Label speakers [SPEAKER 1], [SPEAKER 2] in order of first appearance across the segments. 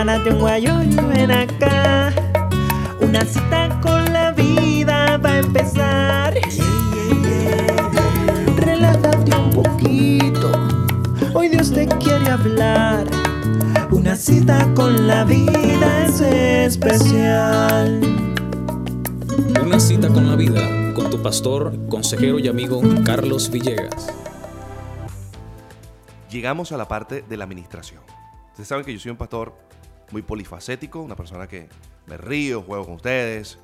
[SPEAKER 1] prepárate un guayo y ven acá. Una cita con la vida va a empezar. Relájate un poquito. Hoy Dios te quiere hablar. Una cita con la vida es especial.
[SPEAKER 2] Una cita con la vida con tu pastor, consejero y amigo Carlos Villegas.
[SPEAKER 3] Llegamos a la parte de la administración. Ustedes saben que yo soy un pastor muy polifacético, una persona que me río, juego con ustedes,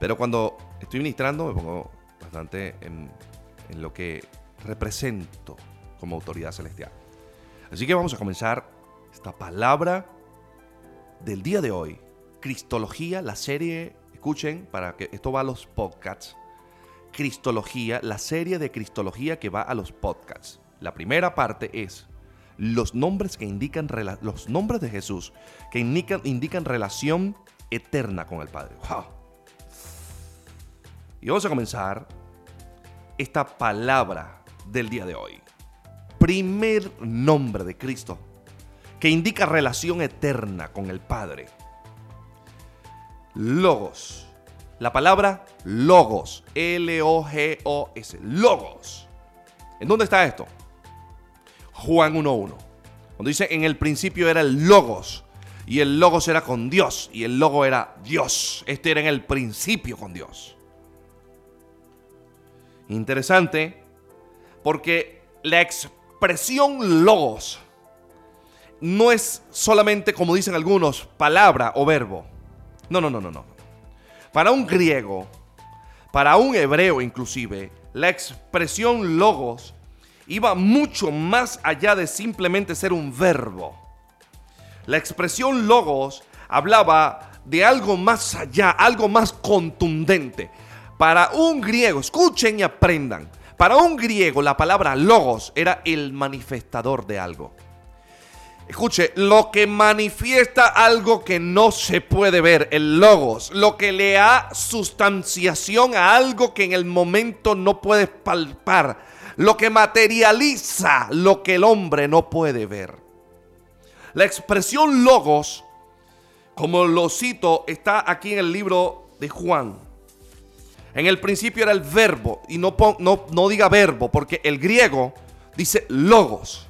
[SPEAKER 3] pero cuando estoy ministrando me pongo bastante en, lo que represento como autoridad celestial. Así que vamos a comenzar esta palabra del día de hoy. Cristología, la serie, escuchen, para que esto va a los podcasts. Cristología, la serie de Cristología que va a los podcasts. La primera parte es los nombres que indican los nombres de Jesús que indican, indican relación eterna con el Padre. Wow. Y vamos a comenzar esta palabra del día de hoy. Primer nombre de Cristo que indica relación eterna con el Padre. Logos. La palabra logos. L-O-G-O-S. Logos. ¿En dónde está esto? Juan 1.1. Cuando dice, en el principio era el logos. Y el logos era con Dios. Y el logo era Dios. Este era en el principio con Dios. Interesante. Porque la expresión logos no es solamente, como dicen algunos, palabra o verbo. No, no, no, no, no. Para un griego, para un hebreo inclusive, la expresión logos iba mucho más allá de simplemente ser un verbo. La expresión logos hablaba de algo más allá, algo más contundente. Para un griego, escuchen y aprendan, para un griego la palabra logos era el manifestador de algo. Escuche, lo que manifiesta algo que no se puede ver, el logos, lo que le da sustanciación a algo que en el momento no puedes palpar, lo que materializa lo que el hombre no puede ver. La expresión logos, como lo cito, está aquí en el libro de Juan. En el principio era el verbo, y no, no, no diga verbo, porque el griego dice logos.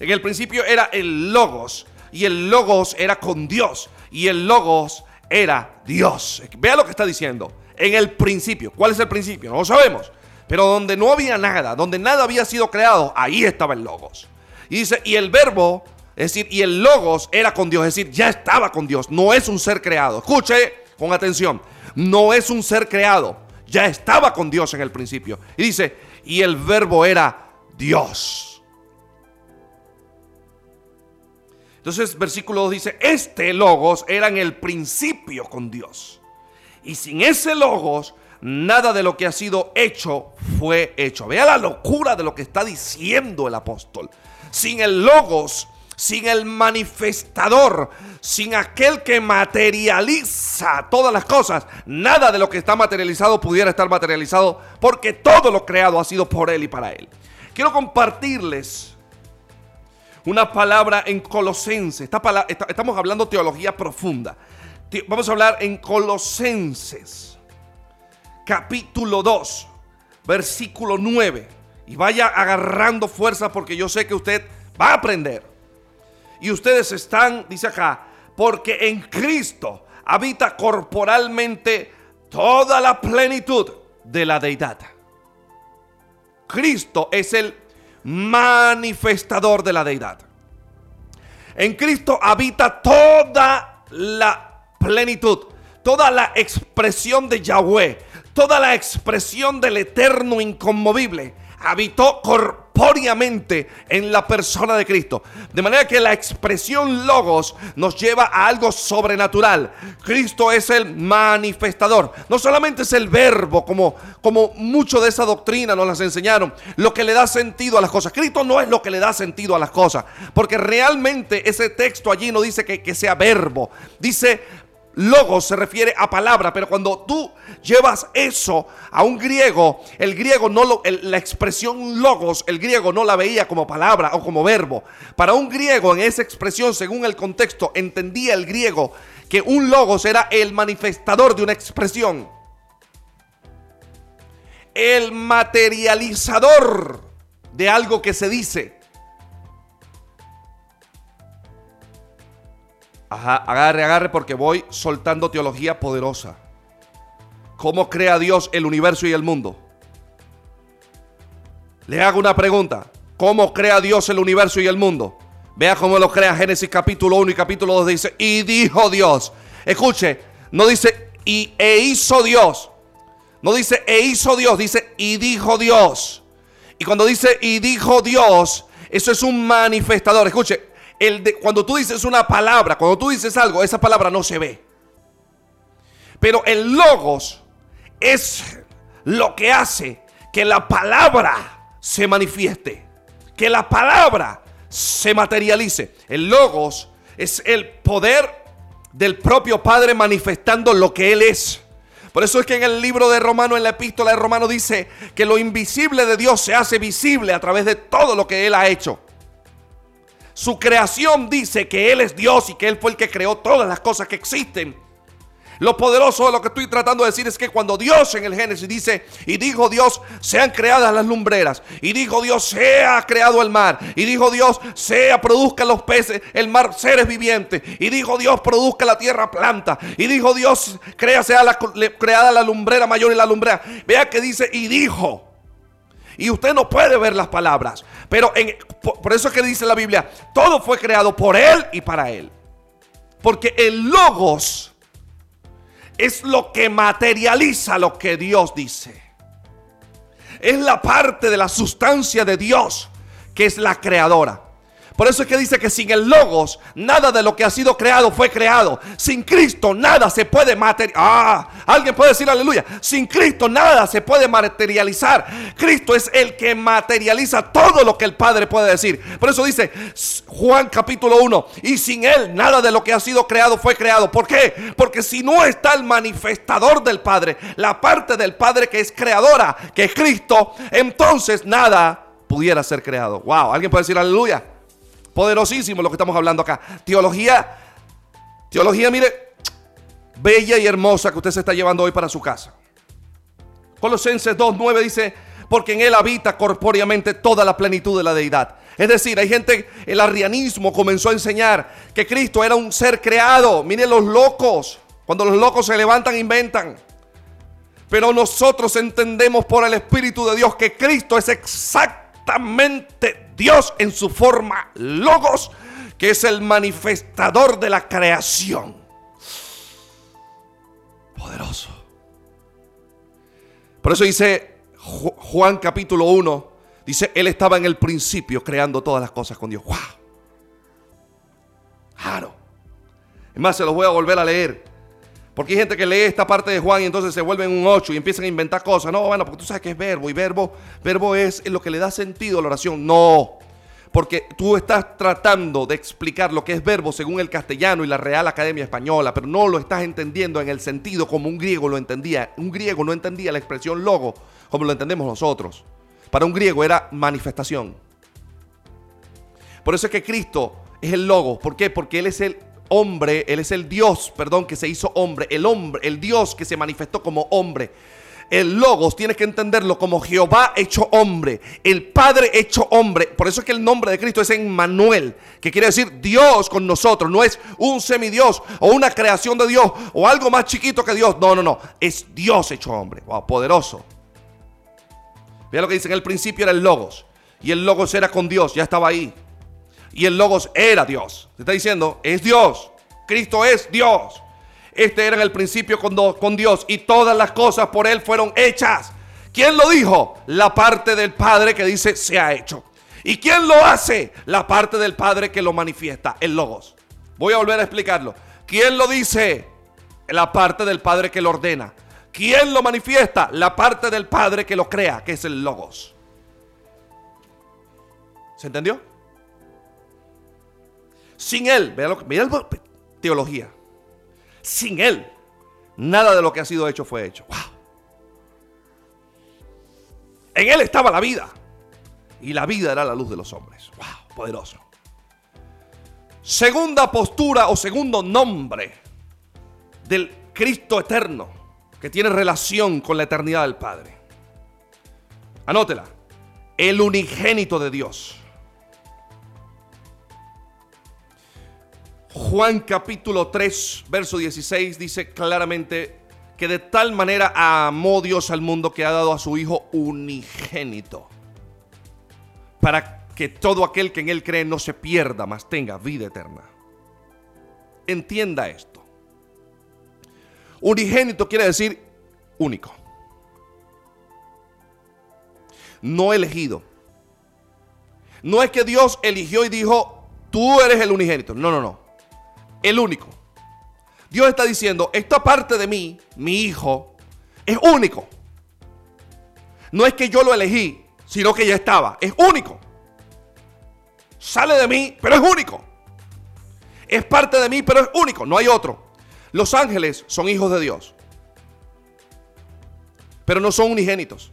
[SPEAKER 3] En el principio era el logos y el logos era con Dios y el logos era Dios. Vea lo que está diciendo. En el principio. ¿Cuál es el principio? No lo sabemos. Pero donde no había nada, donde nada había sido creado, ahí estaba el logos. Y dice, y el verbo, es decir, y el logos era con Dios, es decir, ya estaba con Dios. No es un ser creado. Escuche con atención. No es un ser creado. Ya estaba con Dios en el principio. Y dice, y el verbo era Dios. Entonces, versículo 2 dice, este logos era en el principio con Dios. Y sin ese logos, nada de lo que ha sido hecho fue hecho. Vea la locura de lo que está diciendo el apóstol. Sin el logos, sin el manifestador, sin aquel que materializa todas las cosas, nada de lo que está materializado pudiera estar materializado porque todo lo creado ha sido por él y para él. Quiero compartirles una palabra en Colosenses. estamos hablando teología profunda. Vamos a hablar en Colosenses, capítulo 2, versículo 9. Y vaya agarrando fuerza porque yo sé que usted va a aprender. Y ustedes están, dice acá, porque en Cristo habita corporalmente toda la plenitud de la deidad. Cristo es el manifestador de la deidad. En Cristo habita toda la plenitud, toda la expresión de Yahweh, toda la expresión del eterno inconmovible. Habitó corporalmente en la persona de Cristo. De manera que la expresión logos nos lleva a algo sobrenatural. Cristo es el manifestador. No solamente es el verbo, como, como mucho de esa doctrina nos las enseñaron, lo que le da sentido a las cosas. Cristo no es lo que le da sentido a las cosas. Porque realmente ese texto allí no dice que, que sea verbo. Dice logos se refiere a palabra, pero cuando tú llevas eso a un griego, el griego no lo, la expresión logos, el griego no la veía como palabra o como verbo. Para un griego en esa expresión, según el contexto, entendía el griego que un logos era el manifestador de una expresión. El materializador de algo que se dice. Ajá, agarre, agarre porque voy soltando teología poderosa. ¿Cómo crea Dios el universo y el mundo? Le hago una pregunta. ¿Cómo crea Dios el universo y el mundo? Vea cómo lo crea Génesis capítulo 1 y capítulo 2. Dice, y dijo Dios. Escuche, no dice, y e hizo Dios. No dice, e hizo Dios, dice, y dijo Dios. Y cuando dice, y dijo Dios, eso es un manifestador. Escuche, cuando tú dices una palabra, cuando tú dices algo, esa palabra no se ve. Pero el logos es lo que hace que la palabra se manifieste, que la palabra se materialice. El logos es el poder del propio Padre manifestando lo que Él es. Por eso es que en el libro de Romano, en la epístola de Romano dice que lo invisible de Dios se hace visible a través de todo lo que Él ha hecho. Su creación dice que Él es Dios y que Él fue el que creó todas las cosas que existen. Lo poderoso de lo que estoy tratando de decir es que cuando Dios en el Génesis dice, y dijo Dios, sean creadas las lumbreras, y dijo Dios, sea creado el mar, y dijo Dios, sea, produzca los peces, el mar, seres vivientes, y dijo Dios, produzca la tierra planta, y dijo Dios, crea, sea la, creada la lumbrera mayor y la lumbrera. Vea que dice, y dijo. Y usted no puede ver las palabras. Pero por, eso es que dice la Biblia, todo fue creado por Él y para Él. Porque el logos es lo que materializa lo que Dios dice. Es la parte de la sustancia de Dios que es la creadora. Por eso es que dice que sin el logos, nada de lo que ha sido creado fue creado. Sin Cristo, nada se puede materializar. Ah, alguien puede decir aleluya. Sin Cristo, nada se puede materializar. Cristo es el que materializa todo lo que el Padre puede decir. Por eso dice Juan capítulo 1. Y sin Él, nada de lo que ha sido creado fue creado. ¿Por qué? Porque si no está el manifestador del Padre, la parte del Padre que es creadora, que es Cristo, entonces nada pudiera ser creado. Wow, alguien puede decir aleluya. Poderosísimo lo que estamos hablando acá. Teología, teología, mire, bella y hermosa que usted se está llevando hoy para su casa. Colosenses 2.9 dice, porque en él habita corpóreamente toda la plenitud de la deidad. Es decir, hay gente, el arrianismo comenzó a enseñar que Cristo era un ser creado. Mire los locos, cuando los locos se levantan, inventan. Pero nosotros entendemos por el Espíritu de Dios que Cristo es exactamente Dios en su forma logos, que es el manifestador de la creación. Poderoso. Por eso dice Juan capítulo 1, dice, Él estaba en el principio creando todas las cosas con Dios. ¡Wow! Claro. Es más, se los voy a volver a leer. Porque hay gente que lee esta parte de Juan y entonces se vuelven un 8 y empiezan a inventar cosas. No, bueno, porque tú sabes que es verbo y verbo, verbo es lo que le da sentido a la oración. No, porque tú estás tratando de explicar lo que es verbo según el castellano y la Real Academia Española, pero no lo estás entendiendo en el sentido como un griego lo entendía. Un griego no entendía la expresión logo como lo entendemos nosotros. Para un griego era manifestación. Por eso es que Cristo es el logo. ¿Por qué? Porque Él es el hombre, Él es el Dios, perdón, que se hizo hombre, el hombre, el Dios que se manifestó como hombre. El logos tienes que entenderlo como Jehová hecho hombre, el Padre hecho hombre. Por eso es que el nombre de Cristo es Emmanuel, que quiere decir Dios con nosotros. No es un semidios o una creación de Dios o algo más chiquito que Dios. No, no, no. Es Dios hecho hombre. Wow, poderoso. Mira lo que dice, en el principio era el logos. Y el logos era con Dios, ya estaba ahí y el Logos era Dios. Se está diciendo, es Dios. Cristo es Dios. Este era en el principio con, con Dios y todas las cosas por Él fueron hechas. ¿Quién lo dijo? La parte del Padre que dice se ha hecho. ¿Y quién lo hace? La parte del Padre que lo manifiesta, el Logos. Voy a volver a explicarlo. ¿Quién lo dice? La parte del Padre que lo ordena. ¿Quién lo manifiesta? La parte del Padre que lo crea, que es el Logos. ¿Se entendió? Sin Él, mira, lo, mira teología. Sin Él, nada de lo que ha sido hecho fue hecho. ¡Wow! En Él estaba la vida. Y la vida era la luz de los hombres. ¡Wow! Poderoso. Segunda postura o segundo nombre del Cristo eterno que tiene relación con la eternidad del Padre. Anótela. El unigénito de Dios. Juan capítulo 3, verso 16 dice claramente que de tal manera amó Dios al mundo que ha dado a su Hijo unigénito, para que todo aquel que en Él cree no se pierda, mas tenga vida eterna. Entienda esto. Unigénito quiere decir único. No elegido. No es que Dios eligió y dijo, tú eres el unigénito. No, no, no. El único. Dios está diciendo, esta parte de mí, mi hijo, es único. No es que yo lo elegí, sino que ya estaba. Es único. Sale de mí, pero es único. Es parte de mí, pero es único. No hay otro. Los ángeles son hijos de Dios. Pero no son unigénitos.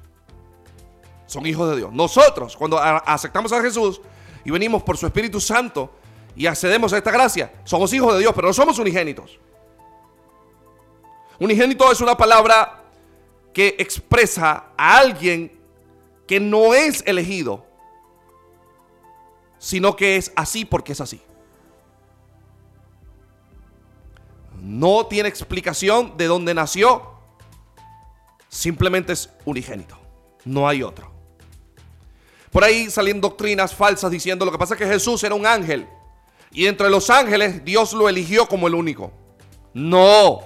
[SPEAKER 3] Son hijos de Dios. Nosotros, cuando aceptamos a Jesús y venimos por su Espíritu Santo y accedemos a esta gracia, somos hijos de Dios, pero no somos unigénitos. Unigénito es una palabra que expresa a alguien que no es elegido, sino que es así porque es así. No tiene explicación de dónde nació, simplemente es unigénito, no hay otro. Por ahí salen doctrinas falsas diciendo lo que pasa es que Jesús era un ángel y entre los ángeles Dios lo eligió como el único. No,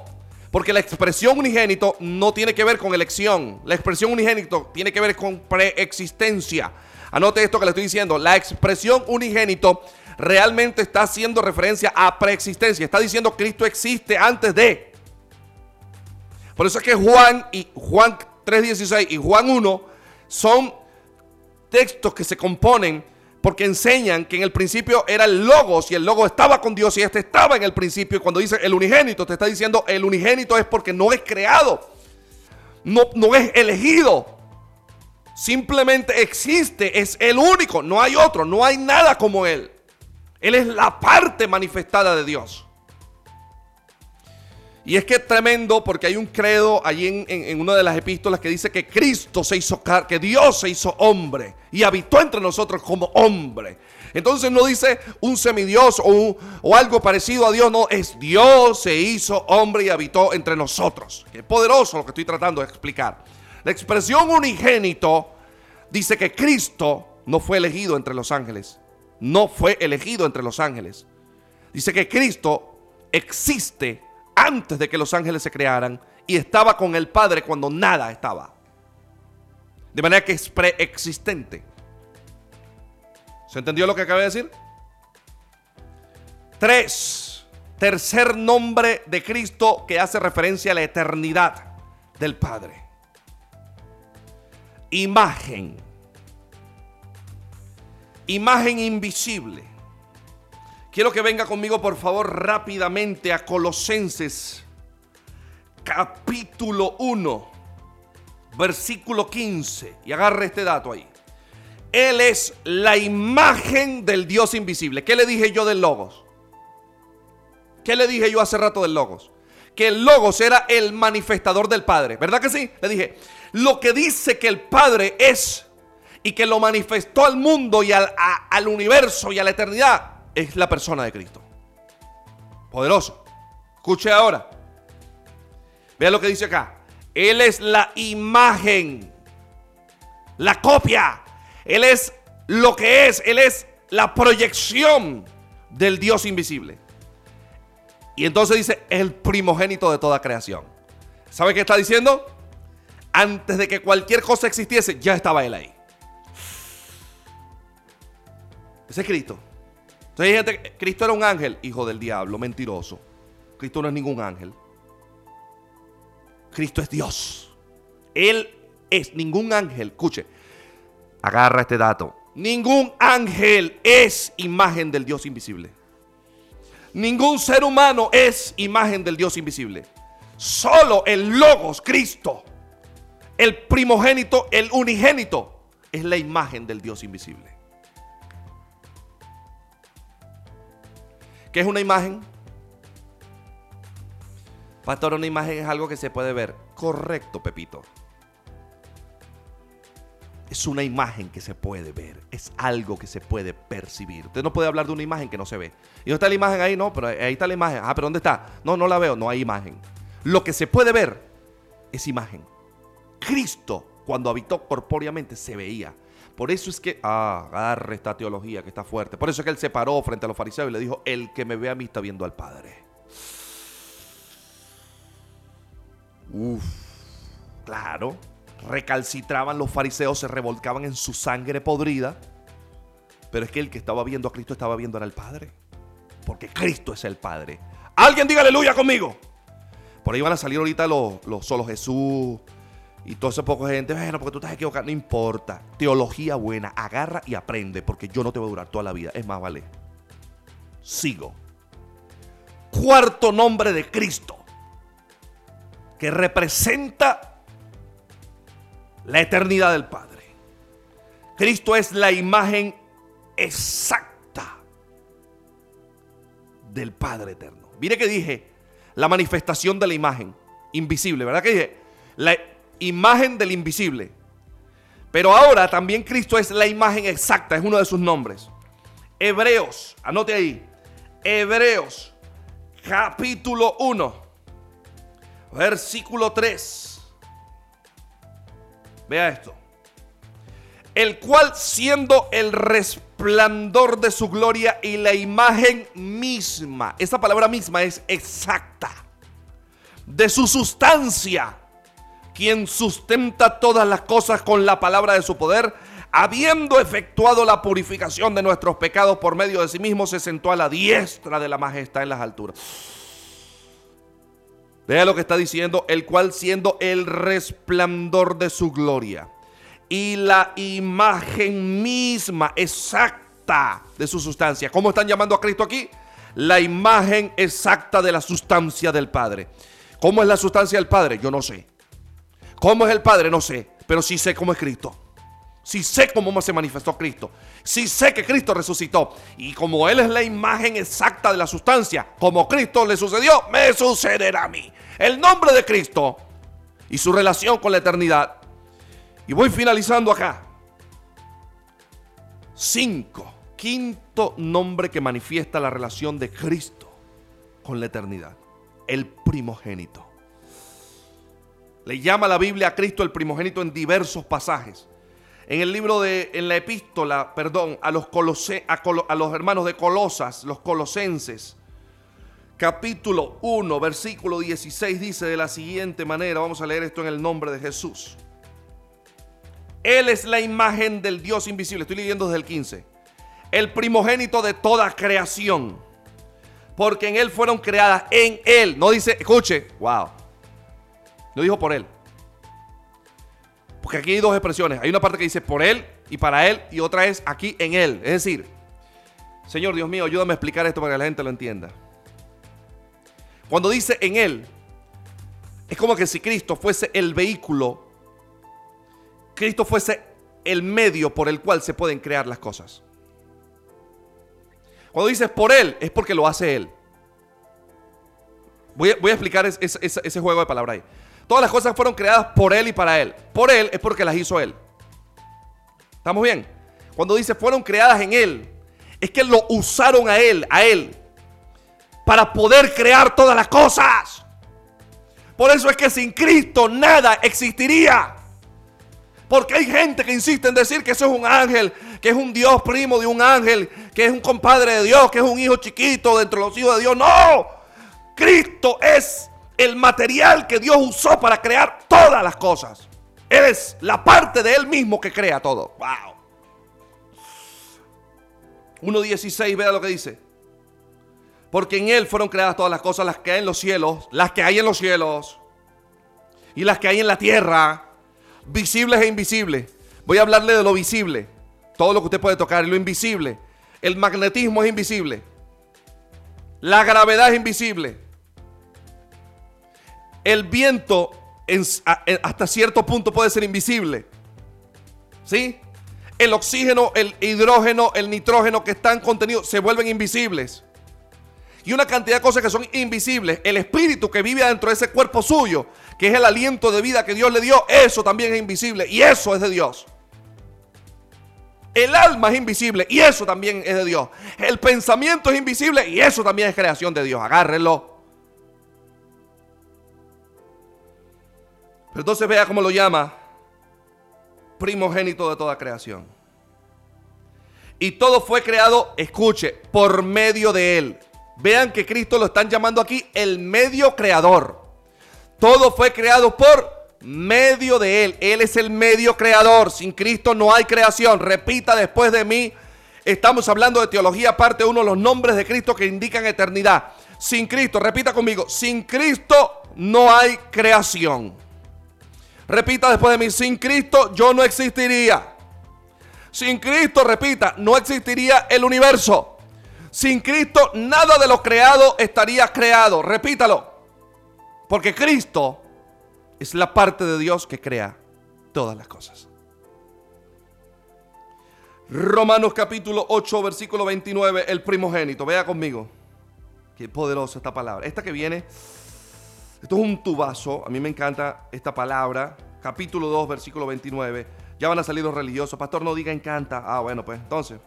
[SPEAKER 3] porque la expresión unigénito no tiene que ver con elección. La expresión unigénito tiene que ver con preexistencia. Anote esto que le estoy diciendo. La expresión unigénito realmente está haciendo referencia a preexistencia. Está diciendo Cristo existe antes de. Por eso es que Juan y Juan 3.16 y Juan 1 son textos que se componen porque enseñan que en el principio era el logos y el logo estaba con Dios y este estaba en el principio. Y cuando dice el unigénito, te está diciendo el unigénito es porque no es creado, no, no es elegido. Simplemente existe, es el único, no hay otro, no hay nada como Él. Él es la parte manifestada de Dios. Y es que es tremendo porque hay un credo allí en, una de las epístolas que dice que Cristo se hizo que Dios se hizo hombre y habitó entre nosotros como hombre. Entonces no dice un semidios o, o algo parecido a Dios, no, es Dios se hizo hombre y habitó entre nosotros. Qué poderoso lo que estoy tratando de explicar. La expresión unigénito dice que Cristo no fue elegido entre los ángeles, no fue elegido entre los ángeles. Dice que Cristo existe antes de que los ángeles se crearan y estaba con el Padre cuando nada estaba. De manera que es preexistente. ¿Se entendió lo que acabé de decir? Tres. Tercer nombre de Cristo que hace referencia a la eternidad del Padre. Imagen. Imagen invisible. Quiero que venga conmigo, por favor, rápidamente a Colosenses, capítulo 1, versículo 15. Y agarre este dato ahí. Él es la imagen del Dios invisible. ¿Qué le dije yo del Logos? ¿Qué le dije yo hace rato del Logos? Que el Logos era el manifestador del Padre. ¿Verdad que sí? Le dije, lo que dice que el Padre es y que lo manifestó al mundo y al, al universo y a la eternidad es la persona de Cristo. Poderoso. Escuche ahora. Vea lo que dice acá. Él es la imagen, la copia. Él es lo que es. Él es la proyección del Dios invisible. Y entonces dice, el primogénito de toda creación. ¿Sabe qué está diciendo? Antes de que cualquier cosa existiese, ya estaba Él ahí. Ese es Cristo. Entonces Cristo era un ángel, hijo del diablo, mentiroso. Cristo no es ningún ángel. Cristo es Dios. Él es ningún ángel. Escuche, agarra este dato. Ningún ángel es imagen del Dios invisible. Ningún ser humano es imagen del Dios invisible. Solo el Logos, Cristo, el primogénito, el unigénito, es la imagen del Dios invisible. ¿Qué es una imagen? Pastor, una imagen es algo que se puede ver. Correcto, Pepito. Es una imagen que se puede ver. Es algo que se puede percibir. Usted no puede hablar de una imagen que no se ve. ¿Y dónde está la imagen ahí? No, pero ahí está la imagen. Ah, pero ¿dónde está? No, no la veo. No hay imagen. Lo que se puede ver es imagen. Cristo, cuando habitó corpóreamente, se veía. Por eso es que, ah, agarre esta teología que está fuerte. Por eso es que él se paró frente a los fariseos y le dijo, el que me ve a mí está viendo al Padre. Uf, claro recalcitraban los fariseos, se revolcaban en su sangre podrida. Pero es que el que estaba viendo a Cristo estaba viendo el Padre. Porque Cristo es el Padre. Alguien diga aleluya conmigo. Por ahí van a salir ahorita los, los solo Jesús y todo ese poco de gente. Bueno, porque tú estás equivocado. No importa. Teología buena. Agarra y aprende. Porque yo no te voy a durar toda la vida. Es más, vale. Sigo. Cuarto nombre de Cristo. Que representa la eternidad del Padre. Cristo es la imagen exacta del Padre eterno. Mire que dije, la manifestación de la imagen invisible, ¿verdad que dije? La imagen del invisible. Pero ahora también Cristo es la imagen exacta, es uno de sus nombres. Hebreos, anote ahí, Hebreos capítulo 1, versículo 3. Vea esto. El cual siendo el resplandor de su gloria y la imagen misma, esta palabra misma es exacta, de su sustancia, quien sustenta todas las cosas con la palabra de su poder, habiendo efectuado la purificación de nuestros pecados por medio de sí mismo, se sentó a la diestra de la majestad en las alturas. Vea lo que está diciendo, el cual siendo el resplandor de su gloria y la imagen misma exacta de su sustancia. ¿Cómo están llamando a Cristo aquí? La imagen exacta de la sustancia del Padre. ¿Cómo es la sustancia del Padre? Yo no sé. ¿Cómo es el Padre? No sé. Pero sí sé cómo es Cristo. Sí sé cómo se manifestó Cristo. Sí sé que Cristo resucitó. Y como Él es la imagen exacta de la sustancia, como Cristo le sucedió, me sucederá a mí. El nombre de Cristo y su relación con la eternidad. Y voy finalizando acá. Cinco. Quinto nombre que manifiesta la relación de Cristo con la eternidad. El primogénito. Le llama la Biblia a Cristo el primogénito en diversos pasajes. En el libro de, en la epístola, perdón, a los, a, los hermanos de Colosas, los colosenses, capítulo 1, versículo 16, dice de la siguiente manera, vamos a leer esto en el nombre de Jesús. Él es la imagen del Dios invisible, estoy leyendo desde el 15, el primogénito de toda creación, porque en Él fueron creadas, en Él, no dice, escuche, wow, no dijo por Él, porque aquí hay dos expresiones. Hay una parte que dice por él y para él y otra es aquí en él. Es decir, Señor Dios mío, ayúdame a explicar esto para que la gente lo entienda. Cuando dice en él, es como que si Cristo fuese el vehículo, Cristo fuese el medio por el cual se pueden crear las cosas. Cuando dices por él, es porque lo hace él. Voy a, explicar ese juego de palabras ahí. Todas las cosas fueron creadas por Él y para Él. Por Él es porque las hizo Él. ¿Estamos bien? Cuando dice fueron creadas en Él, es que lo usaron a Él, a Él, para poder crear todas las cosas. Por eso es que sin Cristo nada existiría. Porque hay gente que insiste en decir que eso es un ángel, que es un Dios primo de un ángel, que es un compadre de Dios, que es un hijo chiquito dentro de los hijos de Dios. No, Cristo es el material que Dios usó para crear todas las cosas. Él es la parte de Él mismo que crea todo. Wow. 1.16, vea lo que dice. Porque en Él fueron creadas todas las cosas, las que hay en los cielos, las que hay en los cielos y las que hay en la tierra, visibles e invisibles. Voy a hablarle de lo visible, todo lo que usted puede tocar, lo invisible. El magnetismo es invisible. La gravedad es invisible. El viento hasta cierto punto puede ser invisible. ¿Sí? El oxígeno, el hidrógeno, el nitrógeno que están contenidos se vuelven invisibles. Y una cantidad de cosas que son invisibles. El espíritu que vive dentro de ese cuerpo suyo, que es el aliento de vida que Dios le dio, eso también es invisible. Y eso es de Dios. El alma es invisible y eso también es de Dios. El pensamiento es invisible y eso también es creación de Dios. Agárrenlo. Pero entonces vea cómo lo llama primogénito de toda creación. Y todo fue creado, escuche, por medio de él. Vean que Cristo lo están llamando aquí el medio creador. Todo fue creado por medio de Él. Él es el medio creador. Sin Cristo no hay creación. Repita después de mí. Estamos hablando de teología, parte uno, los nombres de Cristo que indican eternidad. Sin Cristo, repita conmigo, sin Cristo no hay creación. Repita después de mí, sin Cristo yo no existiría. Sin Cristo, repita, no existiría el universo. Sin Cristo nada de lo creado estaría creado. Repítalo. Porque Cristo es la parte de Dios que crea todas las cosas. Romanos capítulo 8, versículo 29, el primogénito. Vea conmigo. Qué poderosa esta palabra. Esta que viene esto es un tubazo. A mí me encanta esta palabra. Capítulo 2, versículo 29. Ya van a salir los religiosos. Pastor, no diga encanta. Ah, bueno, pues entonces.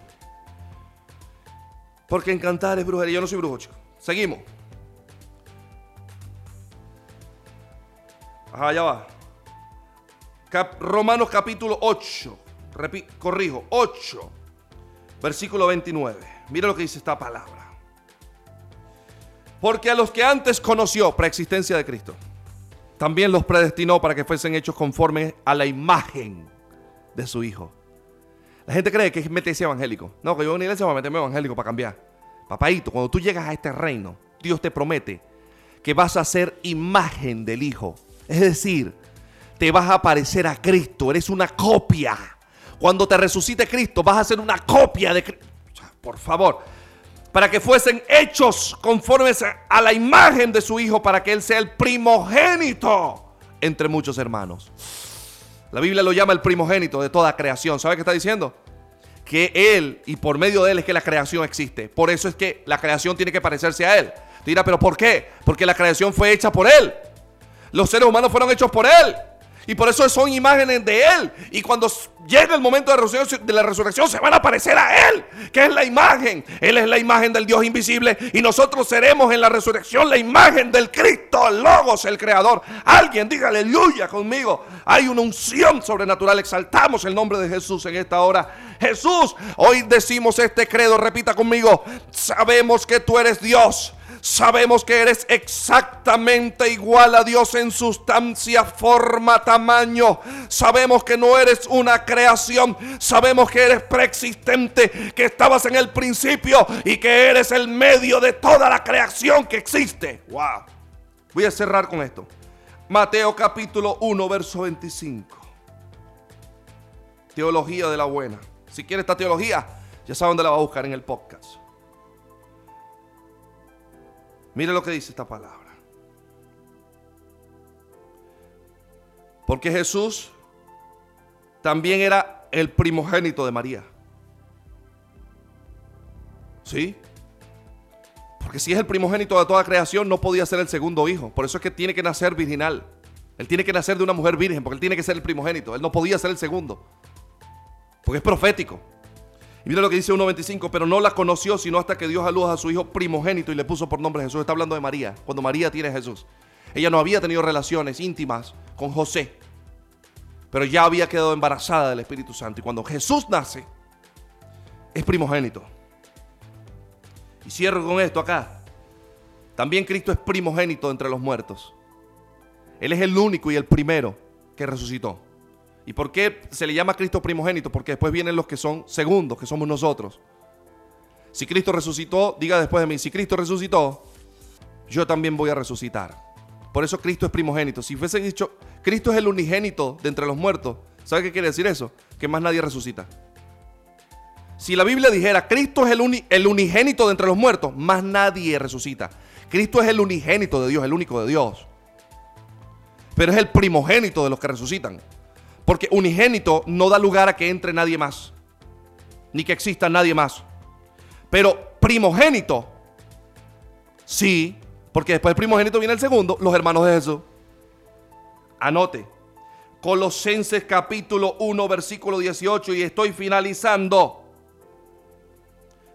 [SPEAKER 3] Porque encantar es brujería. Yo no soy brujo, chicos. Seguimos. Ajá, ya va. Romanos capítulo 8. corrijo, 8. Versículo 29. Mira lo que dice esta palabra. Porque a los que antes conoció, preexistencia de Cristo, también los predestinó para que fuesen hechos conformes a la imagen de su Hijo. La gente cree que es meterse evangélico. No, que yo en una iglesia voy a meterme evangélico para cambiar. Papaito, cuando tú llegas a este reino, Dios te promete que vas a ser imagen del Hijo. Es decir, te vas a parecer a Cristo. Eres una copia. Cuando te resucite Cristo, vas a ser una copia de Cristo. Por favor, para que fuesen hechos conformes a la imagen de su Hijo, para que Él sea el primogénito entre muchos hermanos. La Biblia lo llama el primogénito de toda creación. ¿Sabe qué está diciendo? Que Él y por medio de Él es que la creación existe. Por eso es que la creación tiene que parecerse a Él. Dirá, pero ¿por qué? Porque la creación fue hecha por Él. Los seres humanos fueron hechos por Él. Y por eso son imágenes de Él. Y cuando llegue el momento de la, resurrección, se van a parecer a Él, que es la imagen. Él es la imagen del Dios invisible. Y nosotros seremos en la resurrección la imagen del Cristo, Logos, el Creador. Alguien diga aleluya conmigo. Hay una unción sobrenatural. Exaltamos el nombre de Jesús en esta hora. Jesús, hoy decimos este credo. Repita conmigo. Sabemos que tú eres Dios Sabemos que eres exactamente igual a Dios en sustancia, forma, tamaño. Sabemos que no eres una creación. Sabemos que eres preexistente, que estabas en el principio y que eres el medio de toda la creación que existe. Wow. Voy a cerrar con esto. Mateo capítulo 1, verso 25. Teología de la buena. Si quiere esta teología, ya sabe dónde la va a buscar en el podcast. Mire lo que dice esta palabra. Porque Jesús también era el primogénito de María. ¿Sí? Porque si es el primogénito de toda creación, no podía ser el segundo hijo. Por eso es que tiene que nacer virginal. Él tiene que nacer de una mujer virgen, porque él tiene que ser el primogénito. Él no podía ser el segundo. Porque es profético. Y mira lo que dice 1.25, pero no la conoció sino hasta que Dios a luz a su hijo primogénito y le puso por nombre Jesús. Está hablando de María, cuando María tiene a Jesús. Ella no había tenido relaciones íntimas con José, pero ya había quedado embarazada del Espíritu Santo. Y cuando Jesús nace, es primogénito. Y cierro con esto acá. También Cristo es primogénito entre los muertos. Él es el único y el primero que resucitó. ¿Y por qué se le llama Cristo primogénito? Porque después vienen los que son segundos, que somos nosotros. Si Cristo resucitó, diga después de mí, si Cristo resucitó, yo también voy a resucitar. Por eso Cristo es primogénito. Si fuese dicho, Cristo es el unigénito de entre los muertos, ¿sabe qué quiere decir eso? Que más nadie resucita. Si la Biblia dijera, Cristo es el, el unigénito de entre los muertos, más nadie resucita. Cristo es el unigénito de Dios, el único de Dios. Pero es el primogénito de los que resucitan. Porque unigénito no da lugar a que entre nadie más. Ni que exista nadie más. Pero primogénito, sí. Porque después del primogénito viene el segundo, los hermanos de Jesús. Anote. Colosenses capítulo 1, versículo 18. Y estoy finalizando.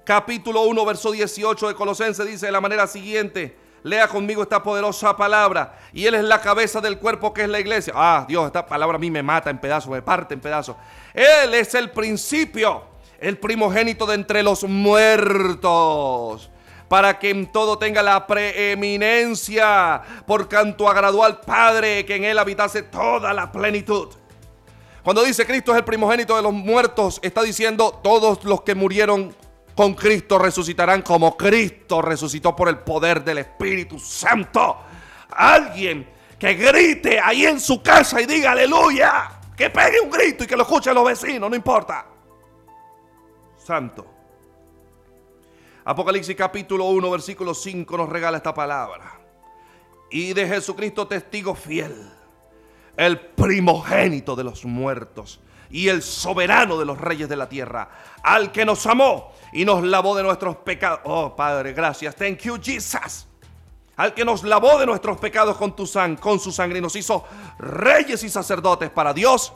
[SPEAKER 3] Capítulo 1, verso 18 de Colosenses dice de la manera siguiente. Lea conmigo esta poderosa palabra. Y Él es la cabeza del cuerpo que es la iglesia. Ah, Dios, esta palabra a mí me mata en pedazos, me parte en pedazos. Él es el principio, el primogénito de entre los muertos para que en todo tenga la preeminencia, por cuanto agradó al Padre que en él habitase toda la plenitud. Cuando dice Cristo es el primogénito de los muertos, está diciendo todos los que murieron con Cristo resucitarán como Cristo resucitó por el poder del Espíritu Santo. Alguien que grite ahí en su casa y diga aleluya. Que pegue un grito y que lo escuchen los vecinos, no importa. Santo. Apocalipsis capítulo 1, versículo 5 nos regala esta palabra. Y de Jesucristo testigo fiel, el primogénito de los muertos y el soberano de los reyes de la tierra, al que nos amó y nos lavó de nuestros pecados. Oh Padre, gracias. Thank you, Jesus. Al que nos lavó de nuestros pecados con, tu con su sangre y nos hizo reyes y sacerdotes para Dios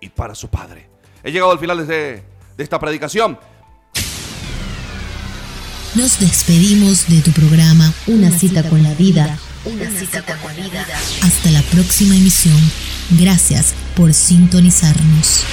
[SPEAKER 3] y para su Padre. He llegado al final de, de esta predicación.
[SPEAKER 4] Nos despedimos de tu programa Una, cita, con la vida. Una, cita, con la vida. Hasta la próxima emisión. Gracias por sintonizarnos.